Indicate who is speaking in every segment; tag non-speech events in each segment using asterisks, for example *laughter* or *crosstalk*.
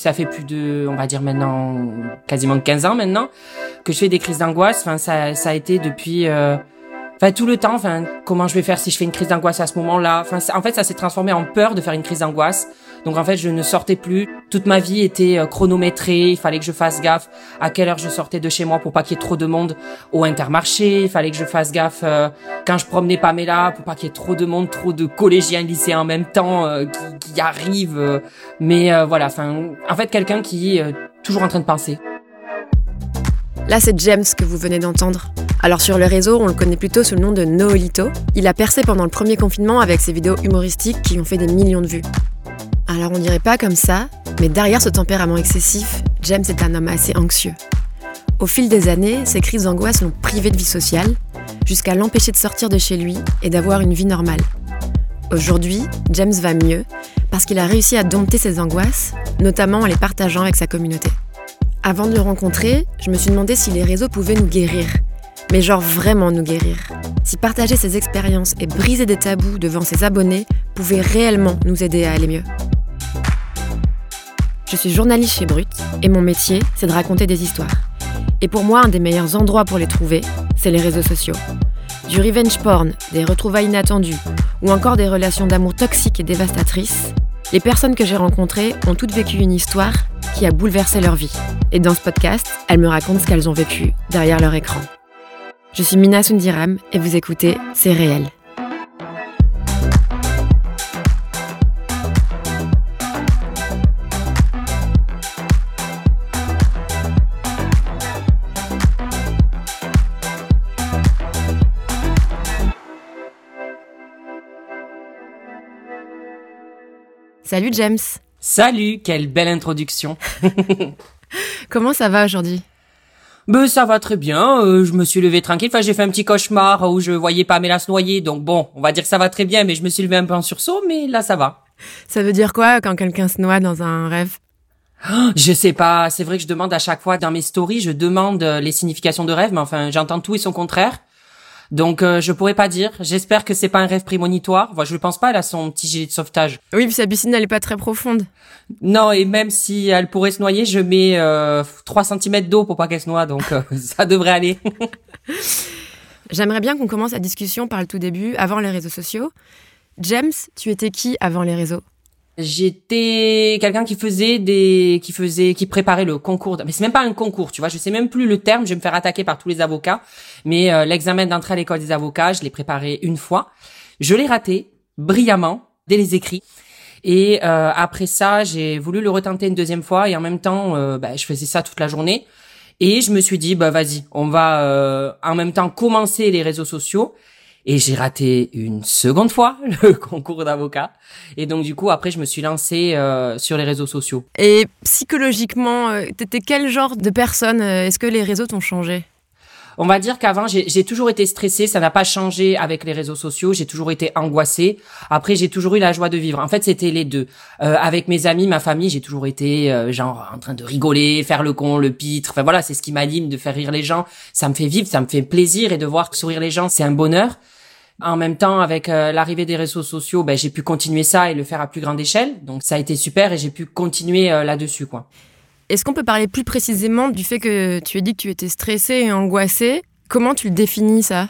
Speaker 1: Ça fait plus de, on va dire maintenant, quasiment 15 ans maintenant, que je fais des crises d'angoisse. Enfin, ça, ça a été depuis, euh, enfin, tout le temps. Enfin, comment je vais faire si je fais une crise d'angoisse à ce moment-là? Enfin, en fait, ça s'est transformé en peur de faire une crise d'angoisse. Donc en fait, je ne sortais plus. Toute ma vie était euh, chronométrée. Il fallait que je fasse gaffe à quelle heure je sortais de chez moi pour pas qu'il y ait trop de monde au Intermarché. Il fallait que je fasse gaffe euh, quand je promenais Pamela pour pas qu'il y ait trop de monde, trop de collégiens, lycéens en même temps euh, qui, arrivent. mais voilà, enfin, en fait, quelqu'un qui est toujours en train de penser.
Speaker 2: Là, c'est James que vous venez d'entendre. Alors sur le réseau, on le connaît plutôt sous le nom de Noolito. Il a percé pendant le premier confinement avec ses vidéos humoristiques qui ont fait des millions de vues. Alors on dirait pas comme ça, mais derrière ce tempérament excessif, James est un homme assez anxieux. Au fil des années, ses crises d'angoisse l'ont privé de vie sociale, jusqu'à l'empêcher de sortir de chez lui et d'avoir une vie normale. Aujourd'hui, James va mieux parce qu'il a réussi à dompter ses angoisses, notamment en les partageant avec sa communauté. Avant de le rencontrer, je me suis demandé si les réseaux pouvaient nous guérir. Mais genre vraiment nous guérir. Si partager ses expériences et briser des tabous devant ses abonnés pouvait réellement nous aider à aller mieux. Je suis journaliste chez Brut et mon métier, c'est de raconter des histoires. Et pour moi, un des meilleurs endroits pour les trouver, c'est les réseaux sociaux. Du revenge porn, des retrouvailles inattendues, ou encore des relations d'amour toxiques et dévastatrices, les personnes que j'ai rencontrées ont toutes vécu une histoire qui a bouleversé leur vie. Et dans ce podcast, elles me racontent ce qu'elles ont vécu derrière leur écran. Je suis Mina Sundiram et vous écoutez C'est réel. Salut James.
Speaker 1: Salut, quelle belle introduction. *laughs*
Speaker 2: Comment ça va aujourd'hui?
Speaker 1: Ben, ça va très bien, euh, je me suis levé tranquille, enfin j'ai fait un petit cauchemar où je voyais Pamela se noyer, donc bon, on va dire que ça va très bien, mais je me suis levé un peu en sursaut, mais là ça va.
Speaker 2: Ça veut dire quoi quand quelqu'un se noie dans un rêve?
Speaker 1: Je sais pas, c'est vrai que je demande à chaque fois dans mes stories, je demande euh, les significations de rêve, mais enfin j'entends tout et son contraire. Donc euh, je pourrais pas dire. J'espère que c'est pas un rêve prémonitoire. Moi, je ne pense pas. Elle a son petit gilet de sauvetage.
Speaker 2: Oui, puis sa piscine elle est pas très profonde.
Speaker 1: Non, et même si elle pourrait se noyer, je mets euh, 3 cm d'eau pour pas qu'elle se noie, donc euh, *laughs* ça devrait aller. *laughs*
Speaker 2: J'aimerais bien qu'on commence la discussion par le tout début, avant les réseaux sociaux. James, tu étais qui avant les réseaux?
Speaker 1: J'étais quelqu'un qui faisait des, qui faisait, qui préparait le concours. Mais c'est même pas un concours, tu vois. Je sais même plus le terme. Je vais me faire attaquer par tous les avocats. Mais euh, l'examen d'entrée à l'école des avocats, je l'ai préparé une fois. Je l'ai raté brillamment dès les écrits. Et euh, après ça, j'ai voulu le retenter une deuxième fois. Et en même temps, euh, bah, je faisais ça toute la journée. Et je me suis dit, bah vas-y, on va en même temps commencer les réseaux sociaux et j'ai raté une seconde fois *laughs* le concours d'avocat. Et donc du coup, après, je me suis lancée euh, sur les réseaux sociaux.
Speaker 2: Et psychologiquement, euh, t'étais quel genre de personne? Euh, Est-ce que les réseaux t'ont changé?
Speaker 1: On va dire qu'avant, j'ai toujours été stressée, ça n'a pas changé avec les réseaux sociaux, j'ai toujours été angoissée. Après, j'ai toujours eu la joie de vivre. En fait, c'était les deux. Euh, avec mes amis, ma famille, j'ai toujours été euh, genre en train de rigoler, faire le con, le pitre. Enfin voilà, c'est ce qui m'anime de faire rire les gens. Ça me fait vivre, ça me fait plaisir et de voir sourire les gens, c'est un bonheur. En même temps, avec euh, l'arrivée des réseaux sociaux, ben, j'ai pu continuer ça et le faire à plus grande échelle. Donc ça a été super et j'ai pu continuer là-dessus, quoi.
Speaker 2: Est-ce qu'on peut parler plus précisément du fait que tu as dit que tu étais stressée et angoissée? Comment tu le définis ça?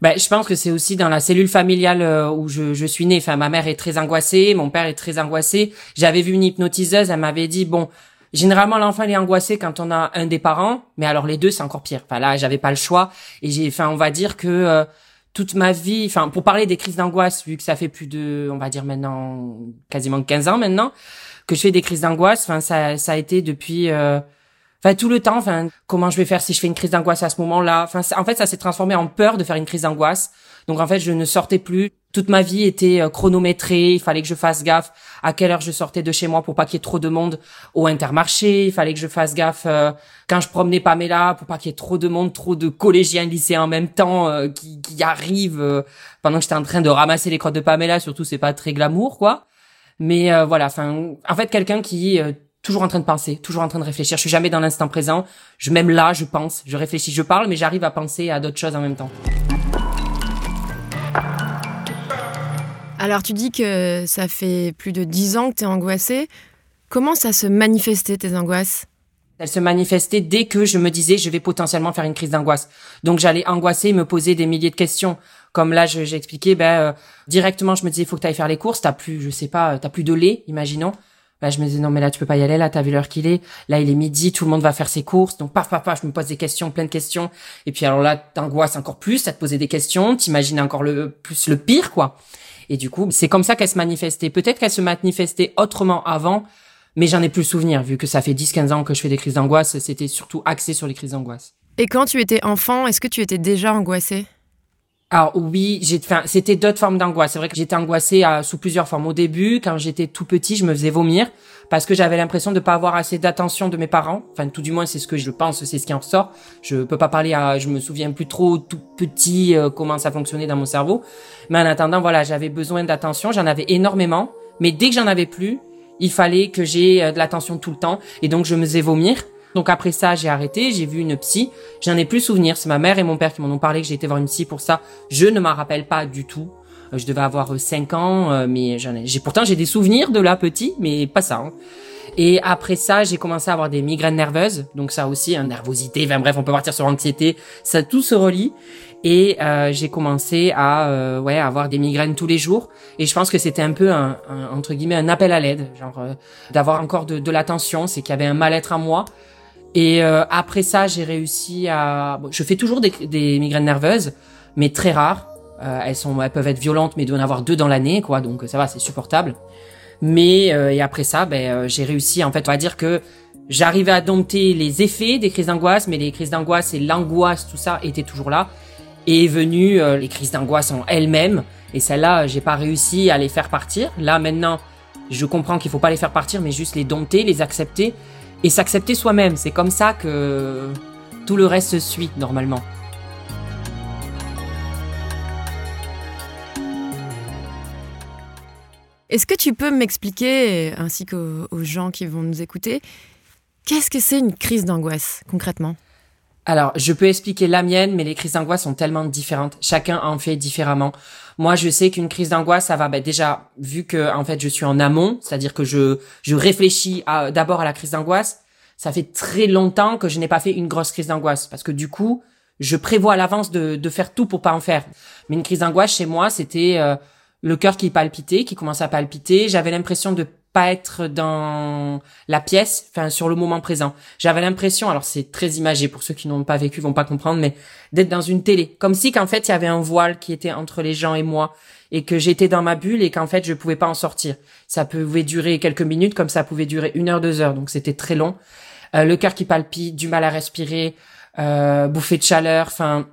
Speaker 1: Ben, je pense que c'est aussi dans la cellule familiale euh, où je, suis née. Enfin, ma mère est très angoissée, mon père est très angoissé. J'avais vu une hypnotiseuse, elle m'avait dit bon, généralement l'enfant est angoissé quand on a un des parents, mais alors les deux c'est encore pire. Enfin là, j'avais pas le choix et j'ai, enfin, on va dire que euh, toute ma vie, enfin, pour parler des crises d'angoisse, vu que ça fait plus de, on va dire maintenant quasiment 15 ans maintenant, que je fais des crises d'angoisse. Enfin, ça, ça a été depuis, euh, tout le temps. Enfin, comment je vais faire si je fais une crise d'angoisse à ce moment-là en fait, ça s'est transformé en peur de faire une crise d'angoisse. Donc en fait, je ne sortais plus. Toute ma vie était euh, chronométrée. Il fallait que je fasse gaffe à quelle heure je sortais de chez moi pour pas qu'il y ait trop de monde au Intermarché. Il fallait que je fasse gaffe euh, quand je promenais Pamela pour pas qu'il y ait trop de monde, trop de collégiens, lycéens en même temps qui, qui arrivent pendant que j'étais en train de ramasser les crottes de Pamela. Surtout, c'est pas très glamour, quoi. Mais euh, voilà, enfin, en fait, quelqu'un qui est euh, toujours en train de penser, toujours en train de réfléchir. Je suis jamais dans l'instant présent. Je même là, je pense, je réfléchis, je parle, mais j'arrive à penser à d'autres choses en même temps.
Speaker 2: Alors, tu dis que ça fait plus de dix ans que tu es angoissée. Comment ça se manifestait tes angoisses?
Speaker 1: Elle se manifestait dès que je me disais je vais potentiellement faire une crise d'angoisse. Donc j'allais angoisser, me poser des milliers de questions. Comme là, j'ai expliqué, ben euh, directement, je me disais faut que tu ailles faire les courses. T'as plus, je sais pas, t'as plus de lait, imaginons. Là, je me disais non mais là tu peux pas y aller. Là, t'as vu l'heure qu'il est. Là, il est midi, tout le monde va faire ses courses. Donc paf paf paf, je me pose des questions, plein de questions. Et puis alors là, t'angoisses encore plus, à te poser des questions, t'imagines encore le plus le pire quoi. Et du coup, c'est comme ça qu'elle se manifestait. Peut-être qu'elle se manifestait autrement avant mais j'en ai plus souvenir vu que ça fait 10-15 ans que je fais des crises d'angoisse, c'était surtout axé sur les crises d'angoisse.
Speaker 2: Et quand tu étais enfant, est-ce que tu étais déjà angoissée?
Speaker 1: Alors oui, j'ai, enfin, c'était d'autres formes d'angoisse. C'est vrai que j'étais angoissée à, sous plusieurs formes. Au début, quand j'étais tout petit, je me faisais vomir parce que j'avais l'impression de pas avoir assez d'attention de mes parents. Enfin, tout du moins, c'est ce que je pense, c'est ce qui en sort. Je peux pas parler à, je me souviens plus trop tout petit euh, comment ça fonctionnait dans mon cerveau. Mais en attendant, voilà, j'avais besoin d'attention. J'en avais énormément. Mais dès que j'en avais plus, il fallait que j'ai euh, de l'attention tout le temps et donc je me faisais vomir. Donc après ça, j'ai arrêté, j'ai vu une psy. J'en ai plus souvenir. C'est ma mère et mon père qui m'en ont parlé que j'ai été voir une psy pour ça. Je ne m'en rappelle pas du tout. Euh, je devais avoir 5 euh, ans, mais j'en ai, j'ai pourtant j'ai des souvenirs de là petit, mais pas ça. Hein. Et après ça, j'ai commencé à avoir des migraines nerveuses, donc ça aussi, hein, nervosité. Enfin bref, on peut partir sur l'anxiété. Ça tout se relie. Et euh, j'ai commencé à euh, ouais avoir des migraines tous les jours. Et je pense que c'était un peu un, entre guillemets un appel à l'aide, genre euh, d'avoir encore de, de l'attention. C'est qu'il y avait un mal-être à moi. Et euh, après ça, j'ai réussi à. Bon, je fais toujours des, des, migraines nerveuses, mais très rares. Euh, elles sont, elles peuvent être violentes, mais il doit en avoir deux dans l'année, quoi. Donc ça va, c'est supportable. Mais et après ça, ben j'ai réussi. En fait, on va dire que j'arrivais à dompter les effets des crises d'angoisse, mais les crises d'angoisse et l'angoisse, tout ça, étaient toujours là est venue euh, les crises d'angoisse en elles-mêmes. Et celles-là, j'ai pas réussi à les faire partir. Là, maintenant, je comprends qu'il faut pas les faire partir, mais juste les dompter, les accepter et s'accepter soi-même. C'est comme ça que tout le reste se suit normalement.
Speaker 2: Est-ce que tu peux m'expliquer, ainsi qu'aux gens qui vont nous écouter, qu'est-ce que c'est une crise d'angoisse concrètement?
Speaker 1: Alors, je peux expliquer la mienne, mais les crises d'angoisse sont tellement différentes. Chacun en fait différemment. Moi, je sais qu'une crise d'angoisse, ça va ben, déjà vu que en fait je suis en amont, c'est-à-dire que je je réfléchis d'abord à la crise d'angoisse. Ça fait très longtemps que je n'ai pas fait une grosse crise d'angoisse parce que du coup, je prévois à l'avance de, de faire tout pour pas en faire. Mais une crise d'angoisse chez moi, c'était euh, le cœur qui palpitait, qui commençait à palpiter. J'avais l'impression de pas être dans la pièce, enfin sur le moment présent. J'avais l'impression, alors c'est très imagé pour ceux qui n'ont pas vécu, vont pas comprendre, mais d'être dans une télé, comme si qu'en fait il y avait un voile qui était entre les gens et moi et que j'étais dans ma bulle et qu'en fait je pouvais pas en sortir. Ça pouvait durer quelques minutes, comme ça pouvait durer une heure, deux heures, donc c'était très long. Euh, le cœur qui palpite, du mal à respirer, euh, bouffée de chaleur, enfin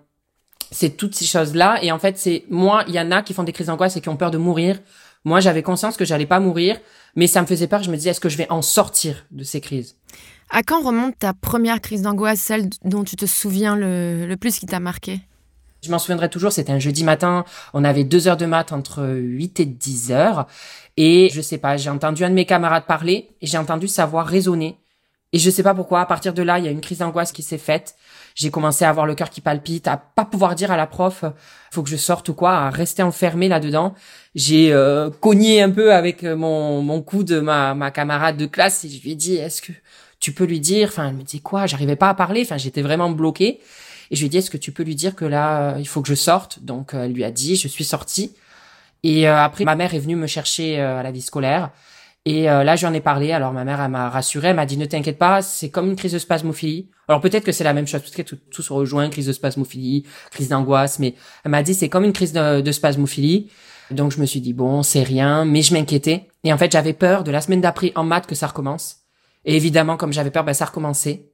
Speaker 1: c'est toutes ces choses là. Et en fait c'est moi, il y en a qui font des crises d'angoisse et qui ont peur de mourir. Moi, j'avais conscience que j'allais pas mourir, mais ça me faisait peur. Je me disais, est-ce que je vais en sortir de ces crises?
Speaker 2: À quand remonte ta première crise d'angoisse, celle dont tu te souviens le, plus qui t'a marqué?
Speaker 1: Je m'en souviendrai toujours, c'était un jeudi matin, on avait deux heures de maths entre 8 et 10 heures, et je sais pas, j'ai entendu un de mes camarades parler, et j'ai entendu sa voix résonner, et je sais pas pourquoi, à partir de là, il y a une crise d'angoisse qui s'est faite, j'ai commencé à avoir le cœur qui palpite, à pas pouvoir dire à la prof faut que je sorte ou quoi, à rester enfermé là-dedans. J'ai euh, cogné un peu avec mon mon coude ma ma camarade de classe et je lui ai dit est-ce que tu peux lui dire enfin elle me dit quoi, j'arrivais pas à parler, enfin j'étais vraiment bloquée et je lui ai dit est-ce que tu peux lui dire que là il faut que je sorte? Donc elle lui a dit, je suis sortie. Et euh, après ma mère est venue me chercher euh, à la vie scolaire. Et euh, là, j'en ai parlé. Alors ma mère, elle m'a rassuré, elle m'a dit ne t'inquiète pas, c'est comme une crise de spasmophilie. Alors peut-être que c'est la même chose, peut-être que tout, tout, se rejoint, crise de spasmophilie, crise d'angoisse, mais elle m'a dit c'est comme une crise de, de spasmophilie. Donc je me suis dit bon, c'est rien, mais je m'inquiétais. Et en fait, j'avais peur de la semaine d'après en maths que ça recommence. Et évidemment, comme j'avais peur, ben ça recommençait.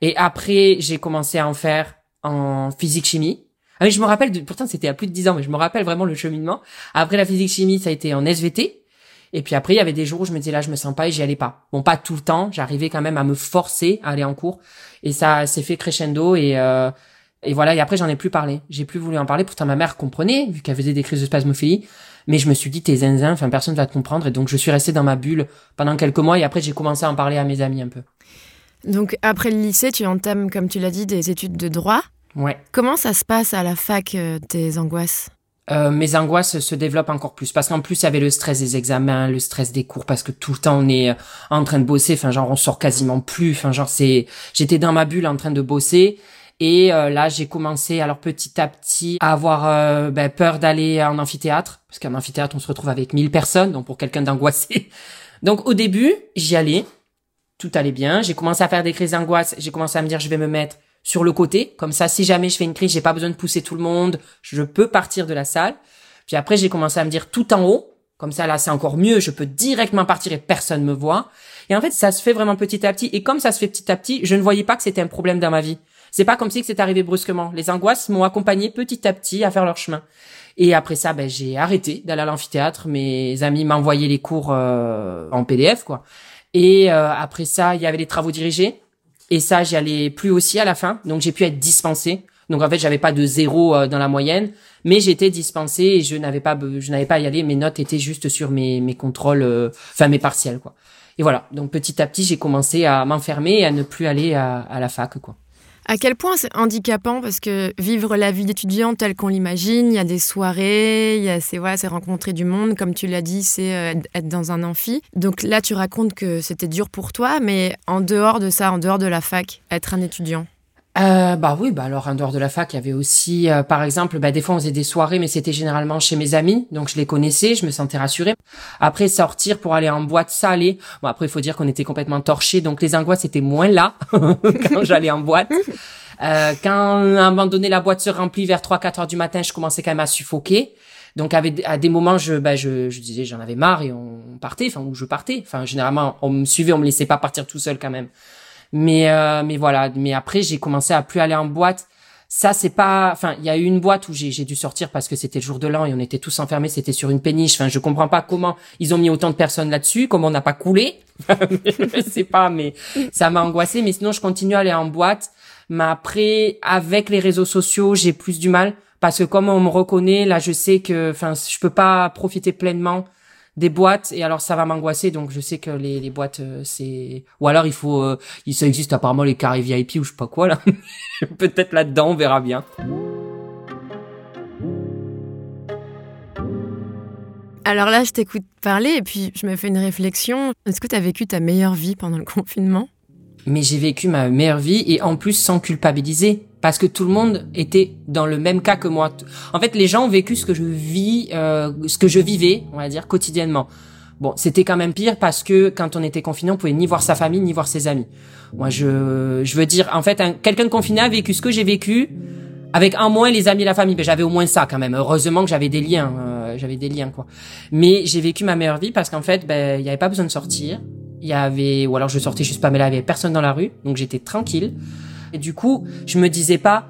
Speaker 1: Et après, j'ai commencé à en faire en physique-chimie. Ah oui, je me rappelle, de, pourtant c'était à plus de 10 ans, mais je me rappelle vraiment le cheminement. Après la physique-chimie, ça a été en SVT. Et puis après, il y avait des jours où je me disais là, je me sens pas et j'y allais pas. Bon, pas tout le temps. J'arrivais quand même à me forcer à aller en cours. Et ça s'est fait crescendo et euh, et voilà. Et après, j'en ai plus parlé. J'ai plus voulu en parler. Pourtant, ma mère comprenait vu qu'elle faisait des crises de spasmophilie. Mais je me suis dit, t'es zinzin. Enfin, personne va te comprendre. Et donc, je suis restée dans ma bulle pendant quelques mois. Et après, j'ai commencé à en parler à mes amis un peu.
Speaker 2: Donc, après le lycée, tu entames, comme tu l'as dit, des études de droit.
Speaker 1: Ouais.
Speaker 2: Comment ça se passe à la fac, euh, tes angoisses?
Speaker 1: Euh, mes angoisses se développent encore plus parce qu'en plus il y avait le stress des examens, le stress des cours parce que tout le temps on est euh, en train de bosser, enfin genre on sort quasiment plus, enfin genre c'est j'étais dans ma bulle en train de bosser et euh, là j'ai commencé alors petit à petit à avoir ben, peur d'aller en amphithéâtre parce qu'en amphithéâtre on se retrouve avec 1000 personnes donc pour quelqu'un d'angoissé. *laughs* Donc au début, j'y allais, tout allait bien, j'ai commencé à faire des crises d'angoisse, j'ai commencé à me dire je vais me mettre sur le côté. Comme ça, si jamais je fais une crise, j'ai pas besoin de pousser tout le monde. Je peux partir de la salle. Puis après, j'ai commencé à me dire tout en haut. Comme ça, là, c'est encore mieux. Je peux directement partir et personne me voit. Et en fait, ça se fait vraiment petit à petit. Et comme ça se fait petit à petit, je ne voyais pas que c'était un problème dans ma vie. C'est pas comme si c'est arrivé brusquement. Les angoisses m'ont accompagné petit à petit à faire leur chemin. Et après ça, ben, j'ai arrêté d'aller à l'amphithéâtre. Mes amis m'envoyaient les cours euh, en PDF, quoi. Et euh, après ça, il y avait les travaux dirigés. Et ça, j'y allais plus aussi à la fin. Donc, j'ai pu être dispensé. Donc, en fait, j'avais pas de zéro euh, dans la moyenne, mais j'étais dispensé et je n'avais pas, je n'avais pas à y aller. Mes notes étaient juste sur mes, mes contrôles, euh, enfin, mes partiels, quoi. Et voilà. Donc, petit à petit, j'ai commencé à m'enfermer et à ne plus aller à, à la fac, quoi.
Speaker 2: À quel point c'est handicapant? Parce que vivre la vie d'étudiant telle qu'on l'imagine, il y a des soirées, il y c'est rencontrer du monde, comme tu l'as dit, c'est euh, être dans un amphi. Donc là, tu racontes que c'était dur pour toi, mais en dehors de ça, en dehors de la fac, être un étudiant
Speaker 1: euh, bah oui, bah alors en dehors de la fac, il y avait aussi, euh, par exemple, bah des fois on faisait des soirées, mais c'était généralement chez mes amis, donc je les connaissais, je me sentais rassurée. Après sortir pour aller en boîte, allait. Bon après il faut dire qu'on était complètement torchés, donc les angoisses étaient moins là *laughs* quand j'allais en boîte. Euh, quand à un moment donné la boîte se remplit vers 3-4 heures du matin, je commençais quand même à suffoquer. Donc à des moments, je, bah, je, je disais j'en avais marre et on partait, enfin ou je partais. Enfin généralement on me suivait, on me laissait pas partir tout seul quand même. Mais euh, mais voilà. Mais après, j'ai commencé à plus aller en boîte. Ça, c'est pas. Enfin, il y a eu une boîte où j'ai dû sortir parce que c'était le jour de l'an et on était tous enfermés. C'était sur une péniche. Enfin, je comprends pas comment ils ont mis autant de personnes là-dessus. Comment on n'a pas coulé. *laughs* je sais pas, mais ça m'a angoissé. Mais sinon, je continue à aller en boîte. Mais après, avec les réseaux sociaux, j'ai plus du mal parce que comme on me reconnaît, là, je sais que, enfin, je peux pas profiter pleinement des boîtes et alors ça va m'angoisser donc je sais que les, les boîtes euh, c'est ou alors il faut euh, il ça existe apparemment les carrés VIP ou je sais pas quoi là. *laughs* Peut-être là-dedans on verra bien.
Speaker 2: Alors là je t'écoute parler et puis je me fais une réflexion. Est-ce que tu as vécu ta meilleure vie pendant le *laughs* confinement?
Speaker 1: Mais j'ai vécu ma meilleure vie et en plus sans culpabiliser parce que tout le monde était dans le même cas que moi. En fait, les gens ont vécu ce que je vis, euh, ce que je vivais, on va dire quotidiennement. Bon, c'était quand même pire parce que quand on était confiné, on pouvait ni voir sa famille ni voir ses amis. Moi, je, je veux dire, en fait, quelqu'un de confiné a vécu ce que j'ai vécu avec un moins les amis et la famille. Ben, j'avais au moins ça quand même. Heureusement que j'avais des liens, euh, j'avais des liens quoi. Mais j'ai vécu ma meilleure vie parce qu'en fait, ben, il n'y avait pas besoin de sortir. Il y avait, ou alors je sortais juste pas, mais là, il y avait personne dans la rue, donc j'étais tranquille. Et du coup, je me disais pas,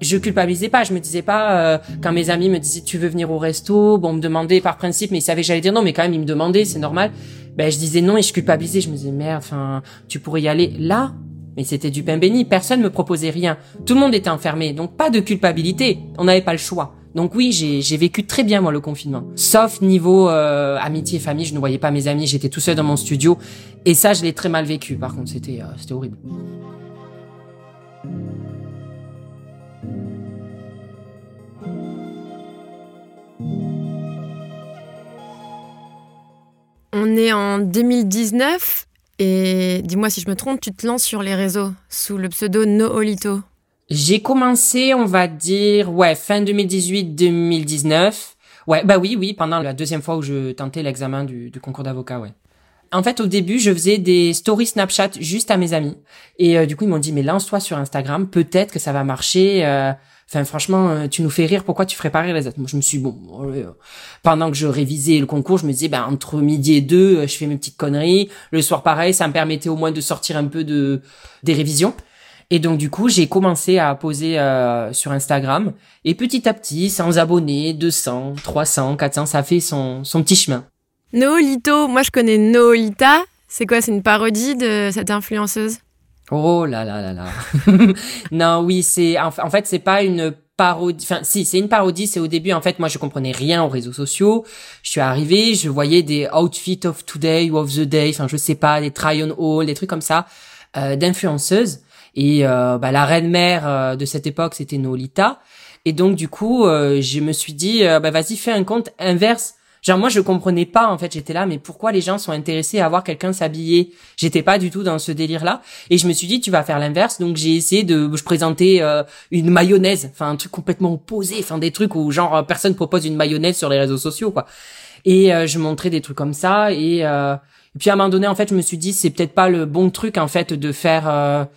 Speaker 1: je culpabilisais pas, je me disais pas euh, quand mes amis me disaient tu veux venir au resto, bon, on me demandait par principe, mais ils savaient que j'allais dire non, mais quand même ils me demandaient, c'est normal. Ben je disais non et je culpabilisais, je me disais merde, enfin tu pourrais y aller là, mais c'était du pain béni, personne me proposait rien, tout le monde était enfermé, donc pas de culpabilité, on n'avait pas le choix. Donc oui, j'ai vécu très bien moi le confinement. Sauf niveau euh, amitié famille, je ne voyais pas mes amis, j'étais tout seul dans mon studio et ça je l'ai très mal vécu. Par contre, c'était euh, c'était horrible.
Speaker 2: On est en 2019 et dis-moi si je me trompe, tu te lances sur les réseaux sous le pseudo Noolito.
Speaker 1: J'ai commencé, on va dire, ouais, fin 2018-2019. Ouais, bah oui, oui, pendant la deuxième fois où je tentais l'examen du, concours d'avocat, ouais. En fait, au début, je faisais des stories Snapchat juste à mes amis. Et euh, du coup, ils m'ont dit, mais lance-toi sur Instagram, peut-être que ça va marcher. Euh, enfin, franchement, euh, tu nous fais rire, pourquoi tu ferais pas rire les autres? Moi, je me suis, bon, pendant que je révisais le concours, je me disais, ben, entre midi et deux, je fais mes petites conneries. Le soir, pareil, ça me permettait au moins de sortir un peu de des révisions. Et donc du coup, j'ai commencé à poser euh, sur Instagram. Et petit à petit, 100 abonnés, 200, 300, 400, ça fait son, son petit chemin.
Speaker 2: Noolito, moi je connais Noolita. C'est quoi? C'est une parodie de cette influenceuse?
Speaker 1: Oh là là là là. *laughs* non, oui, c'est en, fait c'est pas une parodie. Enfin, si, c'est une parodie. C'est au début, en fait, moi, je comprenais rien aux réseaux sociaux. Je suis arrivée, je voyais des outfits of today ou of the day. Enfin, je sais pas, des try on haul, des trucs comme ça, euh, d'influenceuses. Et euh, bah, la reine mère euh, de cette époque, c'était Nolita. Et donc du coup, euh, je me suis dit, euh, bah vas-y, fais un compte inverse. Genre moi je comprenais pas en fait, j'étais là mais pourquoi les gens sont intéressés à voir quelqu'un s'habiller? J'étais pas du tout dans ce délire là et je me suis dit tu vas faire l'inverse. Donc j'ai essayé de je présentais euh, une mayonnaise, enfin un truc complètement opposé, enfin des trucs où genre personne propose une mayonnaise sur les réseaux sociaux quoi. Et je montrais des trucs comme ça. Et, et puis à un moment donné en fait, je me suis dit c'est peut-être pas le bon truc en fait de faire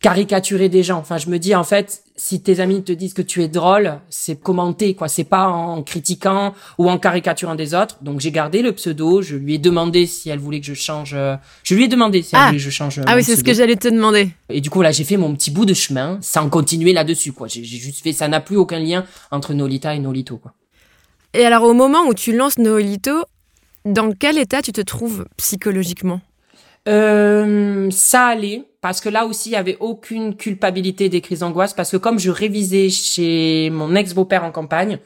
Speaker 1: caricaturer des gens. Enfin, je me dis en fait, si tes amis te disent que tu es drôle, c'est commenter quoi. C'est pas en critiquant ou en caricaturant des autres. Donc j'ai gardé le pseudo. Je lui ai demandé si elle voulait que je change. Euh, je lui ai demandé si elle
Speaker 2: Ah.
Speaker 1: voulait que je change. euh,
Speaker 2: Ah oui, c'est ce que j'allais te demander.
Speaker 1: Et du coup là, j'ai fait mon petit bout de chemin sans continuer là-dessus quoi. J'ai juste fait. Ça n'a plus aucun lien entre Nolita et Nolito quoi.
Speaker 2: Et alors, au moment où tu lances Noolito, dans quel état tu te trouves psychologiquement?
Speaker 1: Euh, ça allait parce que là aussi il y avait aucune culpabilité des crises d'angoisse parce que comme je révisais chez mon ex-beau-père en campagne,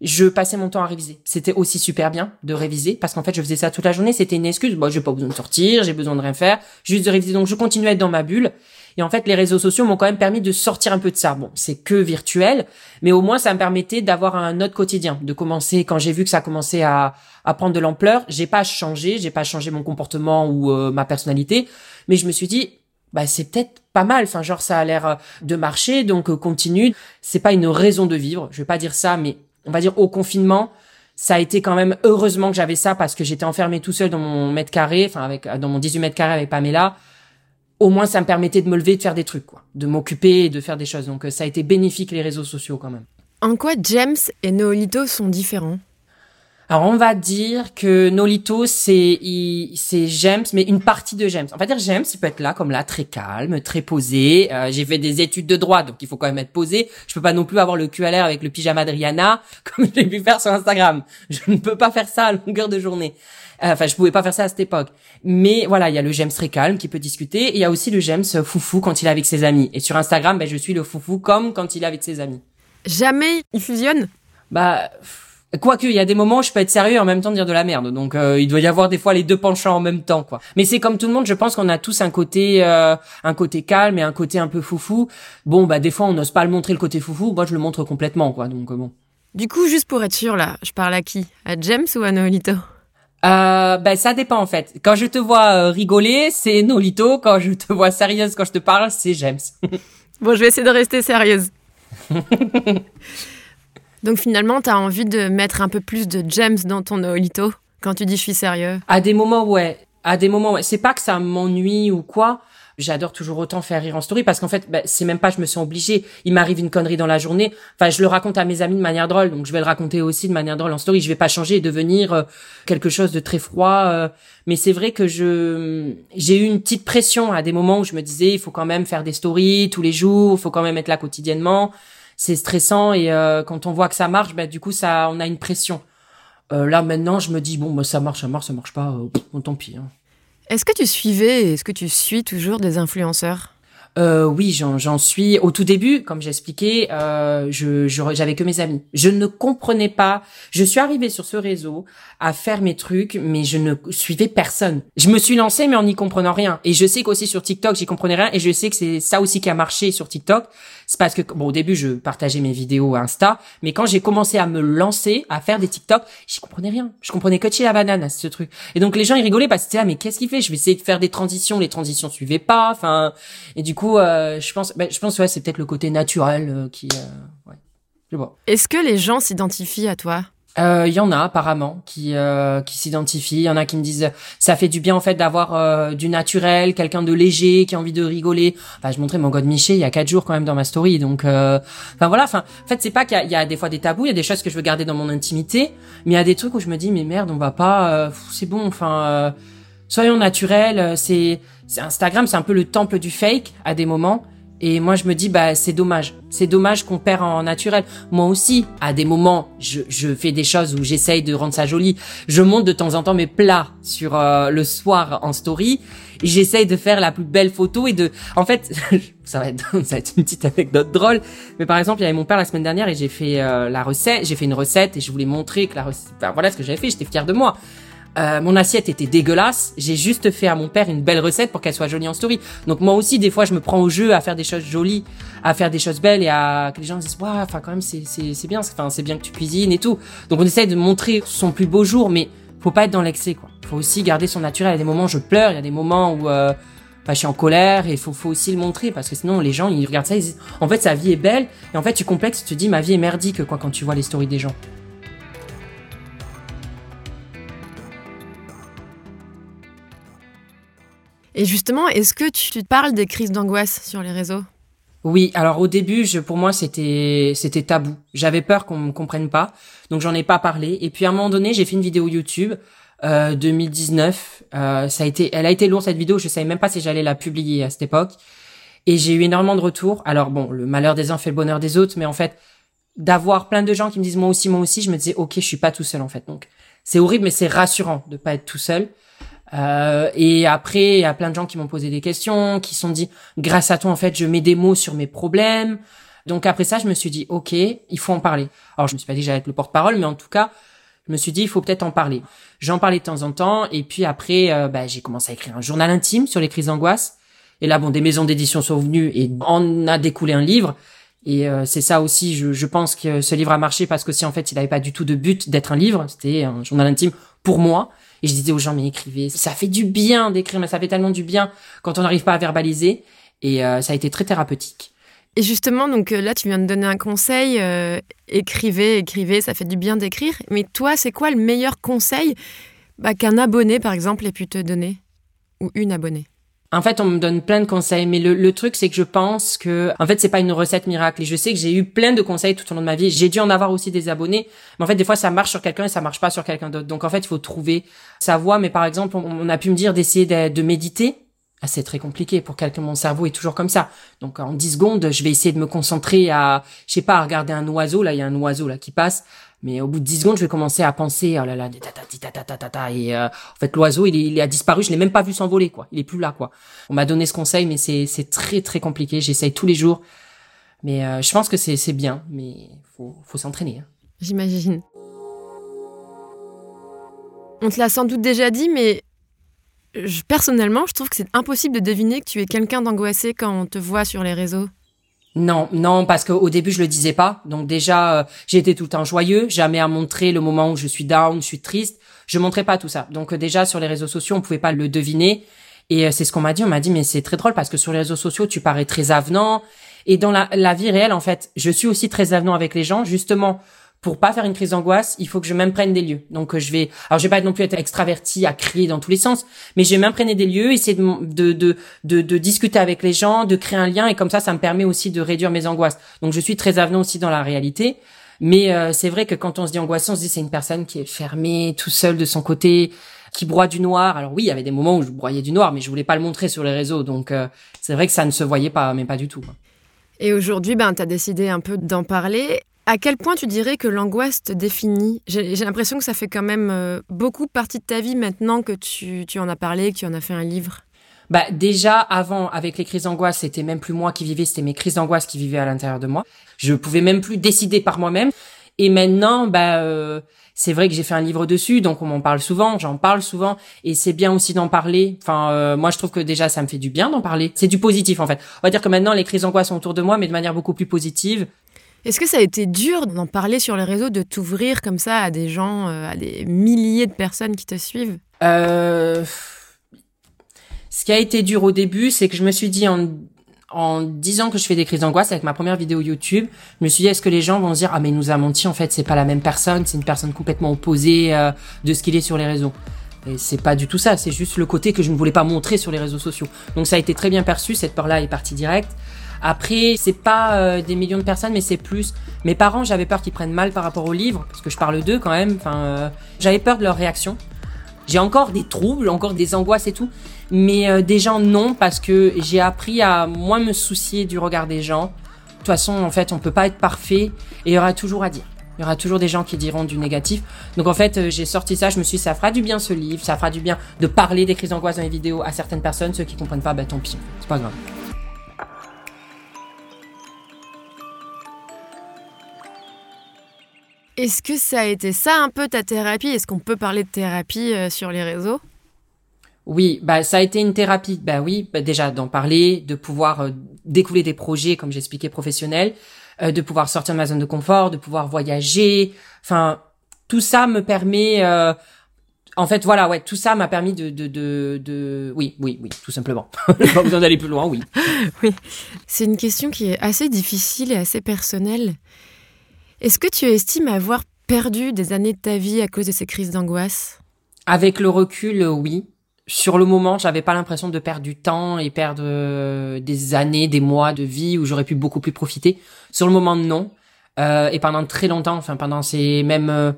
Speaker 1: je passais mon temps à réviser. C'était aussi super bien de réviser parce qu'en fait je faisais ça toute la journée, c'était une excuse. Bon, j'ai pas besoin de sortir, j'ai besoin de rien faire, juste de réviser. Donc je continuais à être dans ma bulle. Et en fait, les réseaux sociaux m'ont quand même permis de sortir un peu de ça. Bon, c'est que virtuel, mais au moins ça me permettait d'avoir un autre quotidien, de commencer quand j'ai vu que ça commençait à, à prendre de l'ampleur. J'ai pas changé, j'ai pas changé mon comportement ou euh, ma personnalité, mais je me suis dit, bah c'est peut-être pas mal. Enfin, genre ça a l'air euh, de marcher, donc euh, continue. C'est pas une raison de vivre. Je vais pas dire ça, mais on va dire au confinement. Ça a été quand même heureusement que j'avais ça parce que j'étais enfermé tout seul dans mon mètre carré, enfin avec dans mon 18 mètres carrés avec Pamela au moins ça me permettait de me lever, de faire des trucs, quoi, de m'occuper et de faire des choses. Donc euh, ça a été bénéfique les réseaux sociaux quand même.
Speaker 2: En quoi James et Noolito sont différents?
Speaker 1: Alors on va dire que Nolito c'est c'est James, mais une partie de James. On va dire James, il peut être là comme là, très calme, très posé. Euh, J'ai fait des études de droit, donc il faut quand même être posé. Je peux pas non plus avoir le cul à l'air avec le pyjama de Rihanna *laughs* comme j'ai pu faire sur Instagram. Je ne peux pas faire ça à longueur de journée. Euh, Enfin, je pouvais pas faire ça à cette époque. Mais voilà, il y a le James très calme qui peut discuter. Et il y a aussi le James foufou quand il est avec ses amis. Et sur Instagram, ben, je suis le foufou comme quand il est avec ses amis.
Speaker 2: Jamais ils fusionnent
Speaker 1: Bah, quoique, il y a des moments où je peux être sérieux et en même temps dire de la merde. Donc, euh, il doit y avoir des fois les deux penchants en même temps, quoi. Mais c'est comme tout le monde, je pense qu'on a tous un côté, euh, un côté calme et un côté un peu foufou. Bon, bah, des fois, on n'ose pas le montrer le côté foufou. Moi, je le montre complètement, quoi. Donc, euh, bon.
Speaker 2: Du coup, juste pour être sûr, là, je parle à qui? À James ou à Noolito
Speaker 1: Euh, bah, ça dépend, en fait. Quand je te vois euh, rigoler, c'est Nolito. Quand je te vois sérieuse, quand je te parle, c'est James. *laughs*
Speaker 2: Bon, je vais essayer de rester sérieuse. *laughs* Donc finalement, t'as envie de mettre un peu plus de James dans ton Noolito quand tu dis je suis sérieux?
Speaker 1: À des moments, ouais. À des moments, ouais. C'est pas que ça m'ennuie ou quoi. J'adore toujours autant faire rire en story parce qu'en fait, bah, c'est même pas je me sens obligée. Il m'arrive une connerie dans la journée. Enfin, je le raconte à mes amis de manière drôle, donc je vais le raconter aussi de manière drôle en story. Je vais pas changer et devenir euh, quelque chose de très froid. euh. mais c'est vrai que je j'ai eu une petite pression à des moments où je me disais il faut quand même faire des stories tous les jours, il faut quand même être là quotidiennement. C'est stressant et euh, quand on voit que ça marche, bah, du coup ça on a une pression. Euh, là maintenant, je me dis bon bah ça marche, ça marche, ça marche pas, euh, pff, bon, tant pis. hein.
Speaker 2: Est-ce que tu suivais est-ce que tu suis toujours des influenceurs?
Speaker 1: Euh, oui, j'en, suis. Au tout début, comme j'expliquais, euh, je, j'avais que mes amis. Je ne comprenais pas. Je suis arrivée sur ce réseau à faire mes trucs, mais je ne suivais personne. Je me suis lancée, mais en n'y comprenant rien. Et je sais qu'aussi sur TikTok, j'y comprenais rien. Et je sais que c'est ça aussi qui a marché sur TikTok. C'est parce que, bon, au début, je partageais mes vidéos Insta, mais quand j'ai commencé à me lancer, à faire des TikTok, j'y comprenais rien. Je comprenais que chez la banane, ce truc. Et donc, les gens, ils rigolaient parce que là, mais qu'est-ce qu'il fait? Je vais essayer de faire des transitions. Les transitions suivaient pas. Enfin, et du coup, euh, je pense, ben, je pense, ouais, c'est peut-être le côté naturel euh, qui, euh, ouais.
Speaker 2: Est-ce que les gens s'identifient à toi?
Speaker 1: Euh, Il y en a apparemment qui euh, qui s'identifient. Il y en a qui me disent ça fait du bien en fait d'avoir euh, du naturel, quelqu'un de léger qui a envie de rigoler. Enfin, je montrais mon God Miché il y a quatre jours quand même dans ma story. Donc, euh, enfin voilà. Enfin, en fait, c'est pas qu'il y, y a des fois des tabous, il y a des choses que je veux garder dans mon intimité, mais il y a des trucs où je me dis mais merde, on va pas. euh, c'est bon. Enfin, euh, soyons naturels. euh, c'est Instagram, c'est un peu le temple du fake à des moments. Et moi, je me dis, bah, c'est dommage. C'est dommage qu'on perd en naturel. Moi aussi, à des moments, je, je fais des choses où j'essaye de rendre ça joli. Je monte de temps en temps mes plats sur euh, le soir en story. J'essaye de faire la plus belle photo et de, en fait, *laughs* ça va être, *laughs* ça va être une petite anecdote drôle. Mais par exemple, il y avait mon père la semaine dernière et j'ai fait euh, la recette, j'ai fait une recette et je voulais montrer que la recette, enfin, voilà ce que j'avais fait. J'étais fière de moi. Euh, mon assiette était dégueulasse. J'ai juste fait à mon père une belle recette pour qu'elle soit jolie en story. Donc moi aussi, des fois, je me prends au jeu à faire des choses jolies, à faire des choses belles et à que les gens disent waouh, enfin quand même c'est c'est c'est bien, enfin c'est bien que tu cuisines et tout. Donc on essaye de montrer son plus beau jour, mais faut pas être dans l'excès quoi. Faut aussi garder son naturel. Il y a des moments où je pleure, il y a des moments où euh, bah, je suis en colère et faut faut aussi le montrer parce que sinon les gens ils regardent ça ils disent en fait sa vie est belle et en fait tu complexes, tu te dis ma vie est merdique quoi quand tu vois les stories des gens.
Speaker 2: Et justement, est-ce que tu parles des crises d'angoisse sur les réseaux?
Speaker 1: Oui, alors au début, je, pour moi, c'était c'était tabou. J'avais peur qu'on me comprenne pas, donc j'en ai pas parlé. Et puis à un moment donné, j'ai fait une vidéo YouTube euh, 2019. Euh, ça a été, elle a été lourde cette vidéo. Je savais même pas si j'allais la publier à cette époque. Et j'ai eu énormément de retours. Alors bon, le malheur des uns fait le bonheur des autres, mais en fait, d'avoir plein de gens qui me disent moi aussi, moi aussi, je me disais ok, je suis pas tout seul en fait. Donc c'est horrible, mais c'est rassurant de pas être tout seul. Euh, et après, il y a plein de gens qui m'ont posé des questions, qui sont dit, grâce à toi, en fait, je mets des mots sur mes problèmes. Donc après ça, je me suis dit, ok, il faut en parler. Alors je me suis pas dit j'allais être le porte-parole, mais en tout cas, je me suis dit, il faut peut-être en parler. J'en parlais de temps en temps, et puis après, euh, bah, j'ai commencé à écrire un journal intime sur les crises d'angoisse. Et là, bon, des maisons d'édition sont venues et on a découlé un livre. Et euh, c'est ça aussi, je, je, pense que ce livre a marché parce que si en fait il n'avait pas du tout de but d'être un livre, c'était un journal intime pour moi. Et je disais aux gens, mais écrivez. Ça fait du bien d'écrire, mais ça fait tellement du bien quand on n'arrive pas à verbaliser. Et euh, ça a été très thérapeutique.
Speaker 2: Et justement, donc euh, là, tu viens de donner un conseil. Euh, écrivez, écrivez, ça fait du bien d'écrire. Mais toi, c'est quoi le meilleur conseil bah, qu'un abonné, par exemple, ait pu te donner? Ou une abonnée?
Speaker 1: En fait, on me donne plein de conseils, mais le, le truc, c'est que je pense que, en fait, c'est pas une recette miracle. Et je sais que j'ai eu plein de conseils tout au long de ma vie. J'ai dû en avoir aussi des abonnés, mais en fait, des fois, ça marche sur quelqu'un et ça marche pas sur quelqu'un d'autre. Donc, en fait, il faut trouver sa voie. Mais par exemple, on, a pu me dire d'essayer de, méditer. Ah, c'est très compliqué pour quelqu'un. Mon cerveau est toujours comme ça. Donc, en 10 secondes, je vais essayer de me concentrer à, je sais pas, à regarder un oiseau. Là, il y a un oiseau là qui passe. Mais au bout de 10 secondes, je vais commencer à penser, oh là là, et euh, en fait l'oiseau il, a disparu, je l'ai même pas vu s'envoler quoi, il est plus là quoi. On m'a donné ce conseil, mais c'est très très compliqué. J'essaye tous les jours, mais euh, je pense que c'est bien, mais faut faut s'entraîner. Hein.
Speaker 2: J'imagine. On te l'a sans doute déjà dit, mais personnellement, je trouve que c'est impossible de deviner que tu es quelqu'un d'angoissé quand on te voit sur les réseaux.
Speaker 1: Non, non, parce qu'au début je le disais pas. Donc déjà, euh, j'étais tout le temps joyeux, jamais à montrer le moment où je suis down, je suis triste. Je montrais pas tout ça. Donc euh, déjà sur les réseaux sociaux, on pouvait pas le deviner. Et euh, c'est ce qu'on m'a dit. On m'a dit mais c'est très drôle parce que sur les réseaux sociaux, tu parais très avenant. Et dans la, la vie réelle, en fait, je suis aussi très avenant avec les gens, justement pour pas faire une crise d'angoisse, il faut que je m'imprègne des lieux. Donc euh, je vais, alors je vais pas non plus être extraverti à crier dans tous les sens, mais je vais des lieux, essayer de, de, de, de, discuter avec les gens, de créer un lien, et comme ça, ça me permet aussi de réduire mes angoisses. Donc je suis très avenant aussi dans la réalité. Mais euh, c'est vrai que quand on se dit angoissant, on se dit c'est une personne qui est fermée, tout seul de son côté, qui broie du noir. Alors oui, il y avait des moments où je broyais du noir, mais je voulais pas le montrer sur les réseaux. Donc euh, c'est vrai que ça ne se voyait pas, mais pas du tout.
Speaker 2: Et aujourd'hui, ben, tu as décidé un peu d'en parler. À quel point tu dirais que l'angoisse te définit? J'ai l'impression que ça fait quand même euh, beaucoup partie de ta vie maintenant que tu, tu en as parlé, que tu en as fait un livre.
Speaker 1: Bah déjà avant avec les crises d'angoisse, c'était même plus moi qui vivais, c'était mes crises d'angoisse qui vivaient à l'intérieur de moi. Je pouvais même plus décider par moi-même. Et maintenant, bah euh, c'est vrai que j'ai fait un livre dessus, donc on m'en parle souvent, j'en parle souvent, et c'est bien aussi d'en parler. Enfin, euh, moi je trouve que déjà ça me fait du bien d'en parler. C'est du positif en fait. On va dire que maintenant les crises d'angoisse sont autour de moi, mais de manière beaucoup plus positive.
Speaker 2: Est-ce que ça a été dur d'en parler sur les réseaux, de t'ouvrir comme ça à des gens, euh, à des milliers de personnes qui te suivent?
Speaker 1: Euh... Ce qui a été dur au début, c'est que je me suis dit en, disant que je fais des crises d'angoisse avec ma première vidéo YouTube, je me suis dit est-ce que les gens vont se dire ah mais il nous a menti en fait c'est pas la même personne, c'est une personne complètement opposée euh, de ce qu'il est sur les réseaux. Et c'est pas du tout ça, c'est juste le côté que je ne voulais pas montrer sur les réseaux sociaux. Donc ça a été très bien perçu, cette peur-là est partie direct. Après, c'est pas euh, des millions de personnes, mais c'est plus. Mes parents, j'avais peur qu'ils prennent mal par rapport au livre, parce que je parle d'eux quand même. Enfin, euh, j'avais peur de leur réaction. J'ai encore des troubles, encore des angoisses et tout, mais euh, des gens non, parce que j'ai appris à moins me soucier du regard des gens. De toute façon, en fait, on peut pas être parfait, et il y aura toujours à dire. Il y aura toujours des gens qui diront du négatif. Donc en fait, j'ai sorti ça, je me suis dit, ça fera du bien ce livre, ça fera du bien de parler des crises d'angoisse dans les vidéos à certaines personnes. Ceux qui comprennent pas, bah tant pis, c'est pas grave.
Speaker 2: Est-ce que ça a été ça un peu ta thérapie? Est-ce qu'on peut parler de thérapie euh, sur les réseaux?
Speaker 1: Oui, bah ça a été une thérapie. Bah oui, bah, déjà d'en parler, de pouvoir euh, découler des projets, comme j'expliquais, professionnels, euh, de pouvoir sortir de ma zone de confort, de pouvoir voyager. Enfin, tout ça me permet. en fait, voilà, ouais, tout ça m'a permis de, de, de, de, oui, oui, oui, tout simplement. *laughs* Pas besoin d'aller plus loin, *laughs* oui.
Speaker 2: C'est une question qui est assez difficile et assez personnelle. Est-ce que tu estimes avoir perdu des années de ta vie à cause de ces crises d'angoisse?
Speaker 1: Avec le recul, euh, oui. Sur le moment, j'avais pas l'impression de perdre du temps et perdre euh, des années, des mois de vie où j'aurais pu beaucoup plus profiter. Sur le moment, non. Euh, et pendant très longtemps, enfin pendant ces même euh,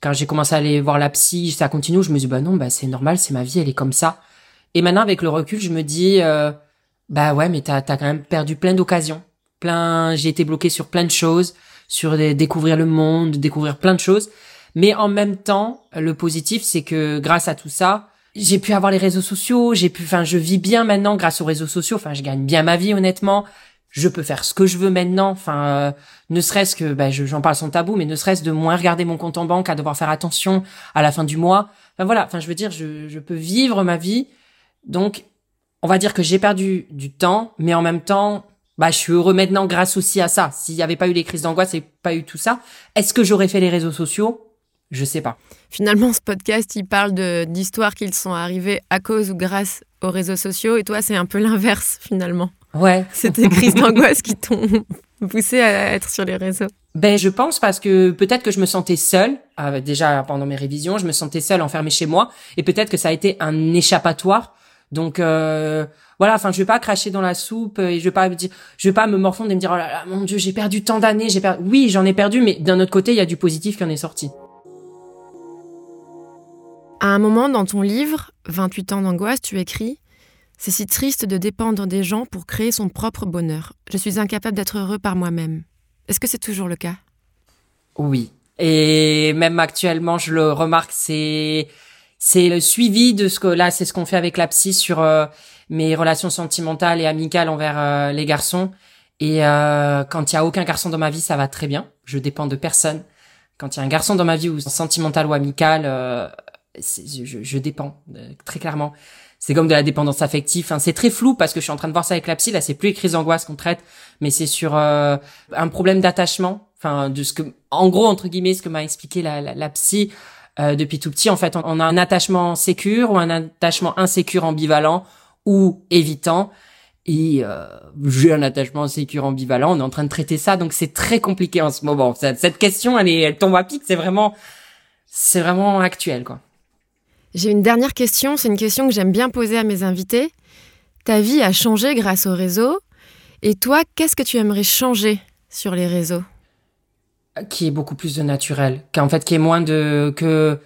Speaker 1: quand j'ai commencé à aller voir la psy, ça continue. Je me dis bah non, bah c'est normal, c'est ma vie, elle est comme ça. Et maintenant, avec le recul, je me dis bah ouais, mais t'as t'as quand même perdu plein d'occasions. Plein, j'ai été bloqué sur plein de choses, sur des, découvrir le monde, découvrir plein de choses. Mais en même temps, le positif, c'est que grâce à tout ça, j'ai pu avoir les réseaux sociaux, j'ai pu, enfin, je vis bien maintenant grâce aux réseaux sociaux. Enfin, je gagne bien ma vie, honnêtement. Je peux faire ce que je veux maintenant. Enfin, euh, ne serait-ce que, je- j'en parle sans tabou, mais ne serait-ce de moins regarder mon compte en banque, à devoir faire attention à la fin du mois. Enfin voilà. Enfin, je veux dire, je, je peux vivre ma vie. Donc, on va dire que j'ai perdu du temps, mais en même temps, bah, je suis heureux maintenant grâce aussi à ça. S'il n'y avait pas eu les crises d'angoisse et pas eu tout ça, est-ce que j'aurais fait les réseaux sociaux? Je sais pas.
Speaker 2: Finalement, ce podcast, il parle d'histoires qui sont arrivées à cause ou grâce aux réseaux sociaux. Et toi, c'est un peu l'inverse, finalement.
Speaker 1: Ouais. *laughs*
Speaker 2: C'est tes crises d'angoisse qui t'ont *laughs* poussé à être sur les réseaux.
Speaker 1: Ben, je pense parce que peut-être que je me sentais seule. euh, déjà pendant mes révisions, je me sentais seule, enfermée chez moi, et peut-être que ça a été un échappatoire. Donc euh, voilà, enfin, je vais pas cracher dans la soupe et je vais pas me dire, je vais pas me morfondre et me dire oh là là, mon Dieu, j'ai perdu tant d'années, j'ai perdu. Oui, j'en ai perdu, mais d'un autre côté, il y a du positif qui en est sorti.
Speaker 2: À un moment dans ton livre, 28 ans d'angoisse, tu écris C'est si triste de dépendre des gens pour créer son propre bonheur. Je suis incapable d'être heureux par moi-même. Est-ce que c'est toujours le cas?
Speaker 1: Oui. Et même actuellement, je le remarque, c'est c'est le suivi de ce que là, c'est ce qu'on fait avec la psy sur euh, mes relations sentimentales et amicales envers euh, les garçons. Et euh, quand il y a aucun garçon dans ma vie, ça va très bien. Je dépends de personne. Quand il y a un garçon dans ma vie ou sentimental ou amical, euh, je, je dépends très clairement. C'est comme de la dépendance affective. Enfin, c'est très flou parce que je suis en train de voir ça avec la psy. Là, c'est plus les crises d'angoisse qu'on traite, mais c'est sur un problème d'attachement. Enfin, de ce que, en gros, entre guillemets, ce que m'a expliqué la, la, la psy euh, depuis tout petit. En fait, on, a un attachement sécure ou un attachement insécure ambivalent ou évitant. Et euh, j'ai un attachement sécure ambivalent. On est en train de traiter ça, donc c'est très compliqué en ce moment. Cette, cette question, elle est, elle tombe à pic. C'est vraiment, c'est vraiment actuel, quoi.
Speaker 2: J'ai une dernière question, c'est une question que j'aime bien poser à mes invités. Ta vie a changé grâce aux réseaux. Et toi, qu'est-ce que tu aimerais changer sur les réseaux?
Speaker 1: Qui est beaucoup plus de naturel, qu'en fait qui est moins de que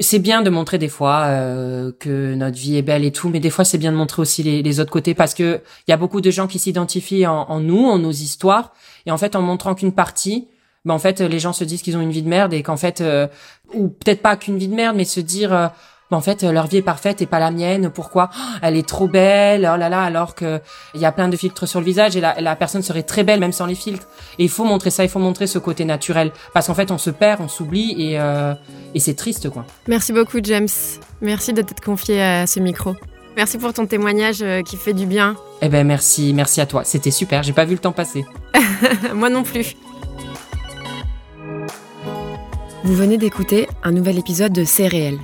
Speaker 1: c'est bien de montrer des fois euh, que notre vie est belle et tout, mais des fois c'est bien de montrer aussi les, autres côtés parce que il y a beaucoup de gens qui s'identifient en, en nous, en nos histoires, et en fait en montrant qu'une partie, ben en fait les gens se disent qu'ils ont une vie de merde et qu'en fait euh, ou peut-être pas qu'une vie de merde, mais se dire euh, en fait leur vie est parfaite et pas la mienne. Pourquoi? Oh, Elle est trop belle, oh là là, alors que il y a plein de filtres sur le visage et la, la personne serait très belle même sans les filtres. Et il faut montrer ça, il faut montrer ce côté naturel parce qu'en fait on se perd, on s'oublie et euh, et c'est triste quoi.
Speaker 2: Merci beaucoup, James. Merci de t'être confié à ce micro. Merci pour ton témoignage euh, qui fait du bien.
Speaker 1: Eh ben merci, merci à toi. C'était super. J'ai pas vu le temps passer. *laughs*
Speaker 2: Moi non plus. Vous venez d'écouter un nouvel épisode de C'est réel.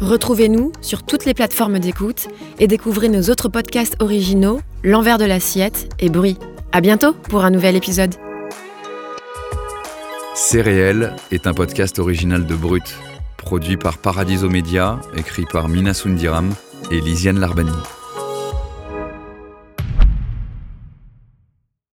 Speaker 2: Retrouvez-nous sur toutes les plateformes d'écoute et découvrez nos autres podcasts originaux, L'envers de l'assiette et Bruit. À bientôt pour un nouvel épisode.
Speaker 3: C'est réel est un podcast original de Brut, produit par Paradiso Media, écrit par Mina Sundiram et Lisiane Larbani.